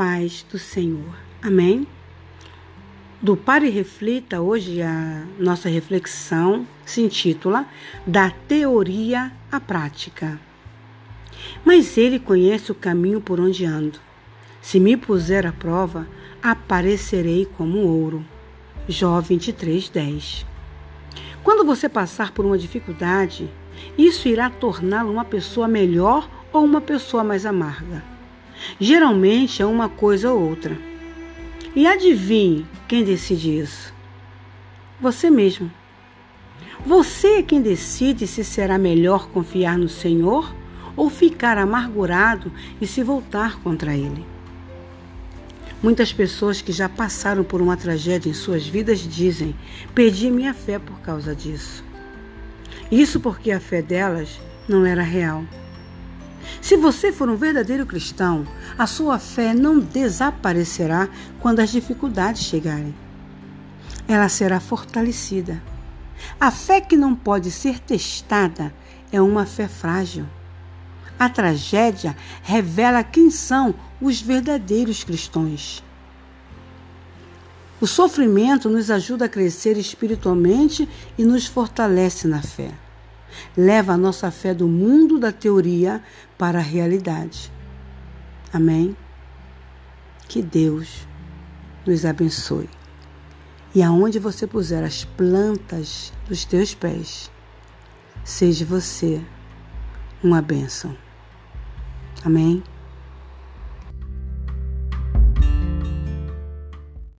paz do Senhor. Amém? Do Pare e Reflita, hoje a nossa reflexão se intitula Da Teoria à Prática. Mas ele conhece o caminho por onde ando. Se me puser à prova, aparecerei como ouro. Jó 23, 10. Quando você passar por uma dificuldade, isso irá torná-lo uma pessoa melhor ou uma pessoa mais amarga. Geralmente é uma coisa ou outra. E adivinhe quem decide isso? Você mesmo. Você é quem decide se será melhor confiar no Senhor ou ficar amargurado e se voltar contra Ele. Muitas pessoas que já passaram por uma tragédia em suas vidas dizem: Perdi minha fé por causa disso. Isso porque a fé delas não era real. Se você for um verdadeiro cristão, a sua fé não desaparecerá quando as dificuldades chegarem. Ela será fortalecida. A fé que não pode ser testada é uma fé frágil. A tragédia revela quem são os verdadeiros cristãos. O sofrimento nos ajuda a crescer espiritualmente e nos fortalece na fé leva a nossa fé do mundo da teoria para a realidade. Amém? Que Deus nos abençoe. E aonde você puser as plantas dos teus pés, seja você uma bênção. Amém?